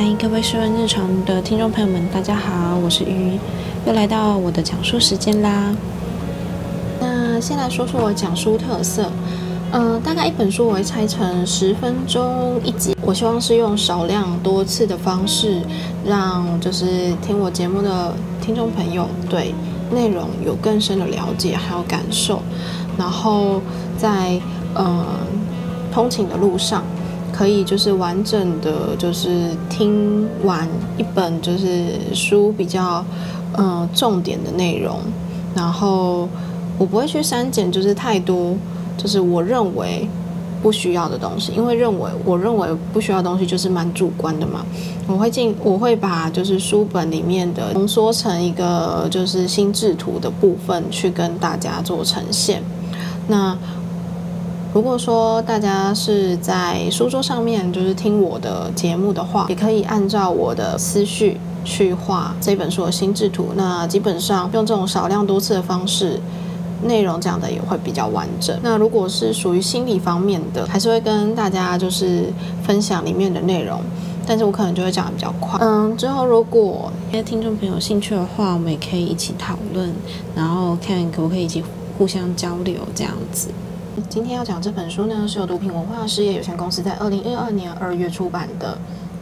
嗨，各位说日常的听众朋友们，大家好，我是鱼，又来到我的讲述时间啦。那先来说说我讲书特色，嗯，大概一本书我会拆成十分钟一集，我希望是用少量多次的方式，让就是听我节目的听众朋友对内容有更深的了解还有感受，然后在嗯通勤的路上。可以就是完整的，就是听完一本就是书比较嗯重点的内容，然后我不会去删减，就是太多就是我认为不需要的东西，因为认为我认为不需要东西就是蛮主观的嘛。我会进我会把就是书本里面的浓缩成一个就是心智图的部分去跟大家做呈现。那。如果说大家是在书桌上面就是听我的节目的话，也可以按照我的思绪去画这本书的心智图。那基本上用这种少量多次的方式，内容讲的也会比较完整。那如果是属于心理方面的，还是会跟大家就是分享里面的内容，但是我可能就会讲的比较快。嗯，之后如果那些听众朋友有兴趣的话，我们也可以一起讨论，然后看可不可以一起互相交流这样子。今天要讲这本书呢，是由毒品文化事业有限公司在二零一二年二月出版的。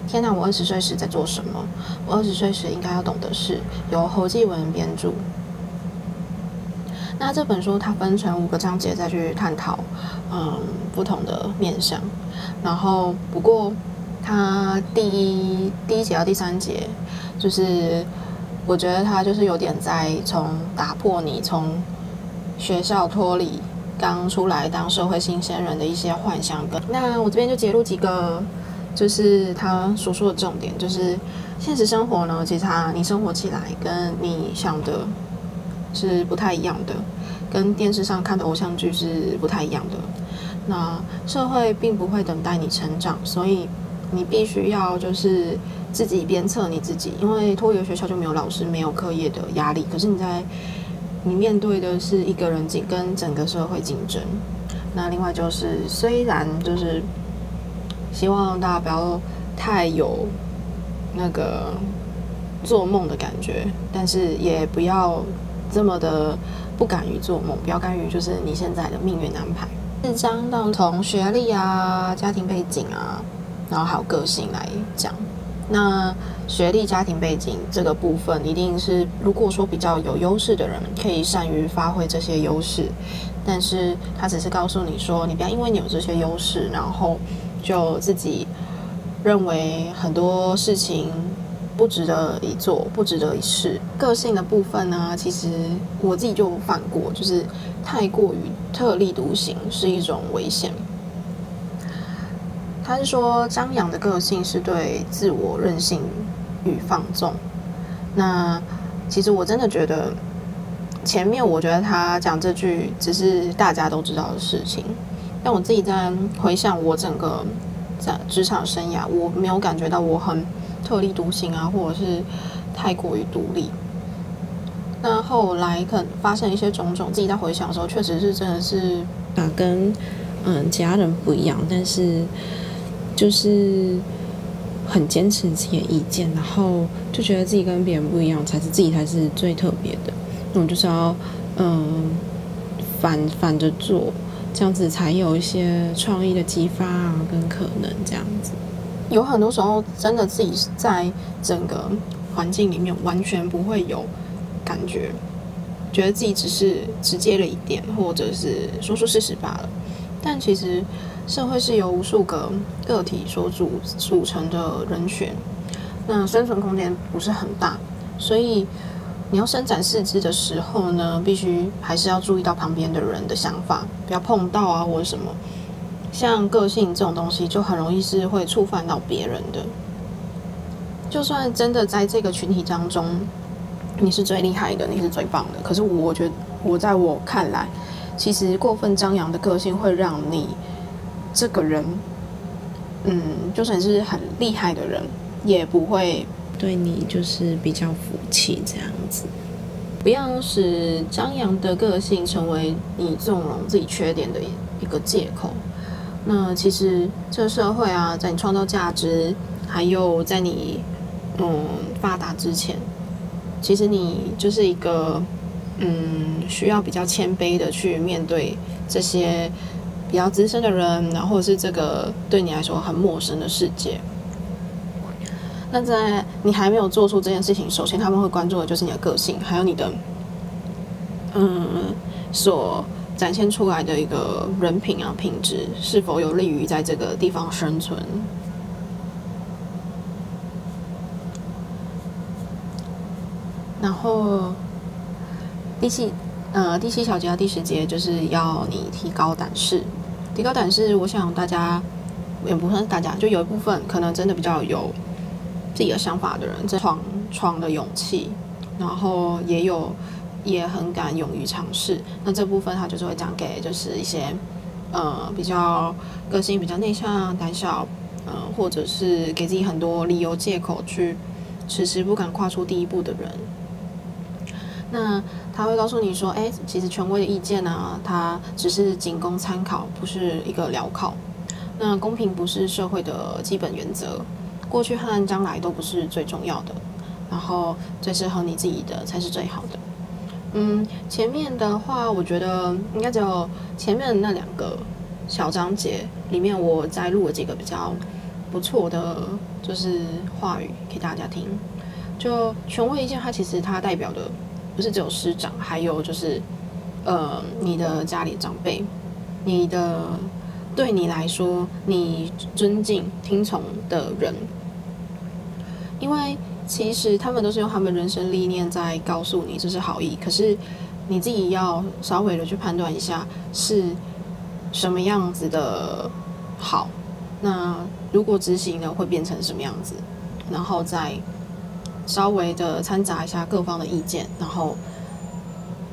天哪，我二十岁时在做什么？我二十岁时应该要懂的事，由侯继文编著。那这本书它分成五个章节再去探讨，嗯，不同的面向。然后不过它第一第一节到第三节，就是我觉得它就是有点在从打破你从学校脱离。刚出来当社会新鲜人的一些幻想跟那我这边就揭露几个，就是他所说的重点，就是现实生活呢，其实他你生活起来跟你想的是不太一样的，跟电视上看的偶像剧是不太一样的。那社会并不会等待你成长，所以你必须要就是自己鞭策你自己，因为脱离学校就没有老师，没有课业的压力，可是你在。你面对的是一个人竞跟整个社会竞争，那另外就是虽然就是希望大家不要太有那个做梦的感觉，但是也不要这么的不敢于做梦，不要甘于就是你现在的命运安排。四章当从学历啊、家庭背景啊，然后还有个性来讲。那学历、家庭背景这个部分，一定是如果说比较有优势的人，可以善于发挥这些优势。但是他只是告诉你说，你不要因为你有这些优势，然后就自己认为很多事情不值得一做，不值得一试。个性的部分呢，其实我自己就犯过，就是太过于特立独行是一种危险。他是说张扬的个性是对自我任性与放纵。那其实我真的觉得，前面我觉得他讲这句只是大家都知道的事情，但我自己在回想我整个在职场生涯，我没有感觉到我很特立独行啊，或者是太过于独立。那后来可能发生一些种种，自己在回想的时候，确实是真的是啊，跟嗯其他人不一样，但是。就是很坚持自己的意见，然后就觉得自己跟别人不一样，才是自己才是最特别的。那我就是要嗯反反着做，这样子才有一些创意的激发啊，跟可能这样子。有很多时候真的自己在整个环境里面完全不会有感觉，觉得自己只是直接了一点，或者是说说事实罢了。但其实。社会是由无数个个体所组组成的人群，那生存空间不是很大，所以你要伸展四肢的时候呢，必须还是要注意到旁边的人的想法，不要碰到啊或者什么。像个性这种东西，就很容易是会触犯到别人的。就算真的在这个群体当中，你是最厉害的，你是最棒的，可是我觉得我在我看来，其实过分张扬的个性会让你。这个人，嗯，就算是很厉害的人，也不会对你就是比较服气这样子。不要使张扬的个性成为你纵容自己缺点的一个借口。那其实这个社会啊，在你创造价值、还有在你嗯发达之前，其实你就是一个嗯需要比较谦卑的去面对这些比较资深的人，然后是这个对你来说很陌生的世界。那在你还没有做出这件事情，首先他们会关注的就是你的个性，还有你的嗯所。展现出来的一个人品啊，品质是否有利于在这个地方生存？然后第七呃第七小节到第十节就是要你提高胆识，提高胆识，我想大家也不算是大家，就有一部分可能真的比较有自己的想法的人，这闯闯的勇气，然后也有。也很敢勇于尝试，那这部分他就是会讲给就是一些，呃，比较个性比较内向、胆小，呃，或者是给自己很多理由借口去迟迟不敢跨出第一步的人。那他会告诉你说，哎，其实权威的意见呢，它只是仅供参考，不是一个镣铐。那公平不是社会的基本原则，过去和将来都不是最重要的，然后最适合你自己的才是最好的。嗯，前面的话，我觉得应该只有前面那两个小章节里面，我摘录了几个比较不错的，就是话语给大家听。就权威意见，它其实它代表的不是只有师长，还有就是呃你的家里长辈，你的对你来说你尊敬听从的人，因为。其实他们都是用他们人生历练在告诉你这是好意，可是你自己要稍微的去判断一下是什么样子的好。那如果执行了会变成什么样子？然后再稍微的掺杂一下各方的意见，然后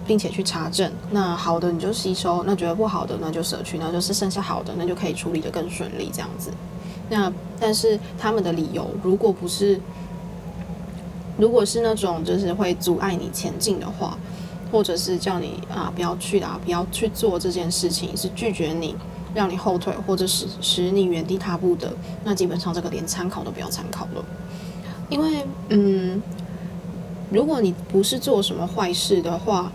并且去查证。那好的你就吸收，那觉得不好的那就舍去，那就是剩下好的，那就可以处理的更顺利这样子。那但是他们的理由如果不是。如果是那种就是会阻碍你前进的话，或者是叫你啊不要去啦，不要去做这件事情，是拒绝你，让你后退，或者使使你原地踏步的，那基本上这个连参考都不要参考了。因为嗯，如果你不是做什么坏事的话，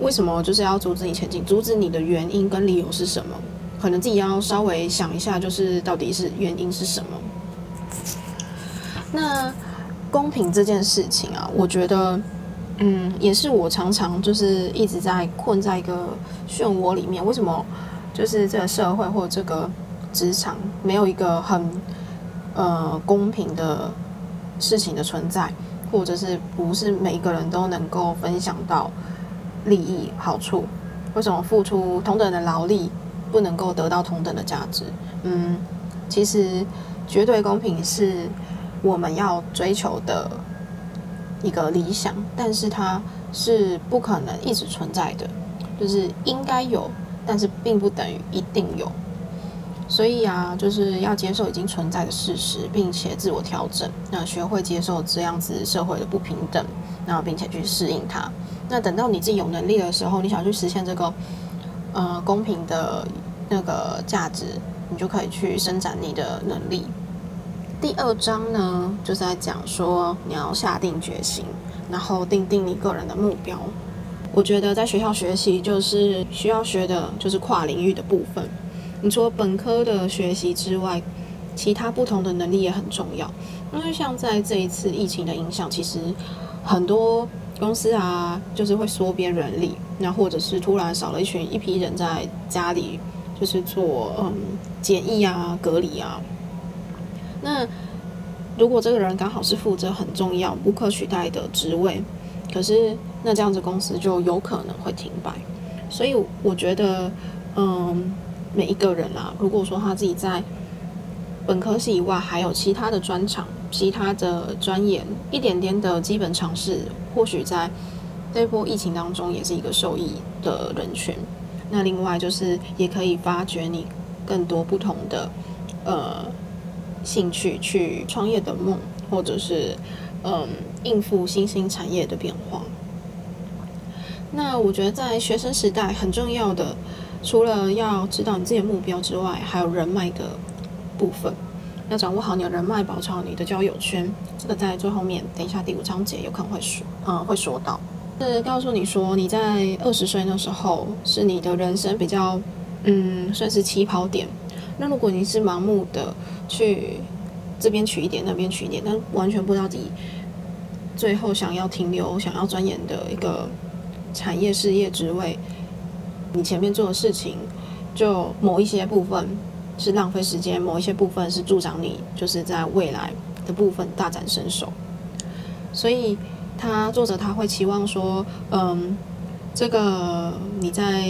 为什么就是要阻止你前进？阻止你的原因跟理由是什么？可能自己要稍微想一下，就是到底是原因是什么？那。公平这件事情啊，我觉得，嗯，也是我常常就是一直在困在一个漩涡里面。为什么？就是这个社会或这个职场没有一个很呃公平的事情的存在，或者是不是每一个人都能够分享到利益好处？为什么付出同等的劳力不能够得到同等的价值？嗯，其实绝对公平是。我们要追求的一个理想，但是它是不可能一直存在的，就是应该有，但是并不等于一定有。所以啊，就是要接受已经存在的事实，并且自我调整，那学会接受这样子社会的不平等，然后并且去适应它。那等到你自己有能力的时候，你想去实现这个呃公平的那个价值，你就可以去伸展你的能力。第二章呢，就是在讲说你要下定决心，然后定定你个人的目标。我觉得在学校学习就是需要学的，就是跨领域的部分。你除了本科的学习之外，其他不同的能力也很重要。因为像在这一次疫情的影响，其实很多公司啊，就是会缩编人力，那或者是突然少了一群一批人在家里，就是做嗯检疫啊、隔离啊。那如果这个人刚好是负责很重要、不可取代的职位，可是那这样子公司就有可能会停摆。所以我觉得，嗯，每一个人啊，如果说他自己在本科系以外还有其他的专长、其他的专业，一点点的基本常识，或许在这波疫情当中也是一个受益的人群。那另外就是也可以发掘你更多不同的，呃。兴趣去创业的梦，或者是嗯应付新兴产业的变化。那我觉得在学生时代很重要的，除了要知道你自己的目标之外，还有人脉的部分。要掌握好你的人脉，保持好你的交友圈。这个在最后面，等一下第五章节有可能会说，嗯，会说到。是告诉你说，你在二十岁那时候是你的人生比较，嗯，算是起跑点。那如果你是盲目的去这边取一点，那边取一点，但完全不知道自己最后想要停留、想要钻研的一个产业、事业、职位，你前面做的事情，就某一些部分是浪费时间，某一些部分是助长你就是在未来的部分大展身手。所以。他作者他会期望说，嗯，这个你在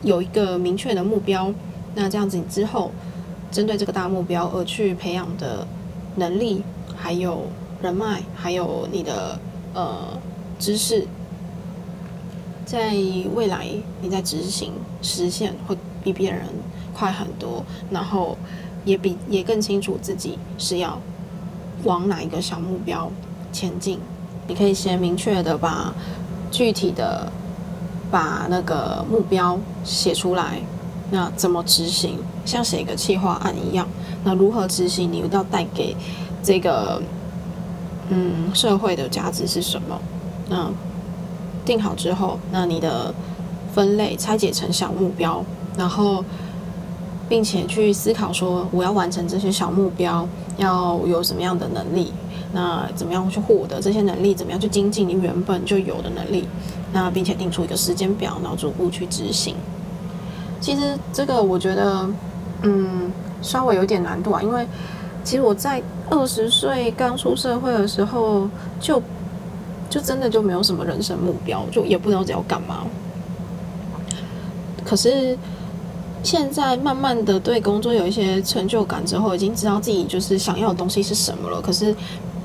有一个明确的目标，那这样子你之后针对这个大目标而去培养的能力，还有人脉，还有你的呃知识，在未来你在执行实现会比别人快很多，然后也比也更清楚自己是要往哪一个小目标前进。你可以先明确的把具体的把那个目标写出来，那怎么执行？像写一个企划案一样，那如何执行？你要带给这个嗯社会的价值是什么？那定好之后，那你的分类拆解成小目标，然后并且去思考说，我要完成这些小目标要有什么样的能力？那怎么样去获得这些能力？怎么样去精进你原本就有的能力？那并且定出一个时间表，然后逐步去执行。其实这个我觉得，嗯，稍微有点难度啊，因为其实我在二十岁刚出社会的时候，就就真的就没有什么人生目标，就也不知道要干嘛。可是现在慢慢的对工作有一些成就感之后，已经知道自己就是想要的东西是什么了。可是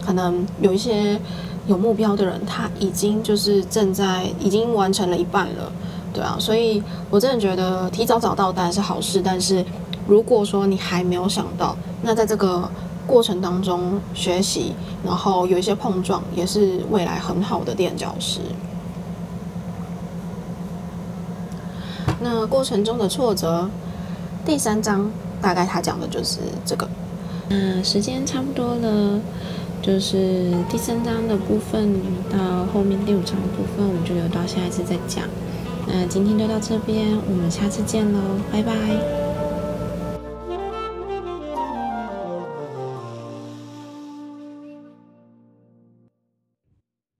可能有一些有目标的人，他已经就是正在已经完成了一半了，对啊，所以我真的觉得提早找到当然是好事，但是如果说你还没有想到，那在这个过程当中学习，然后有一些碰撞，也是未来很好的垫脚石。那过程中的挫折，第三章大概他讲的就是这个。嗯，时间差不多了。就是第三章的部分到后面第五章的部分，我们就留到下一次再讲。那今天就到这边，我们下次见喽，拜拜。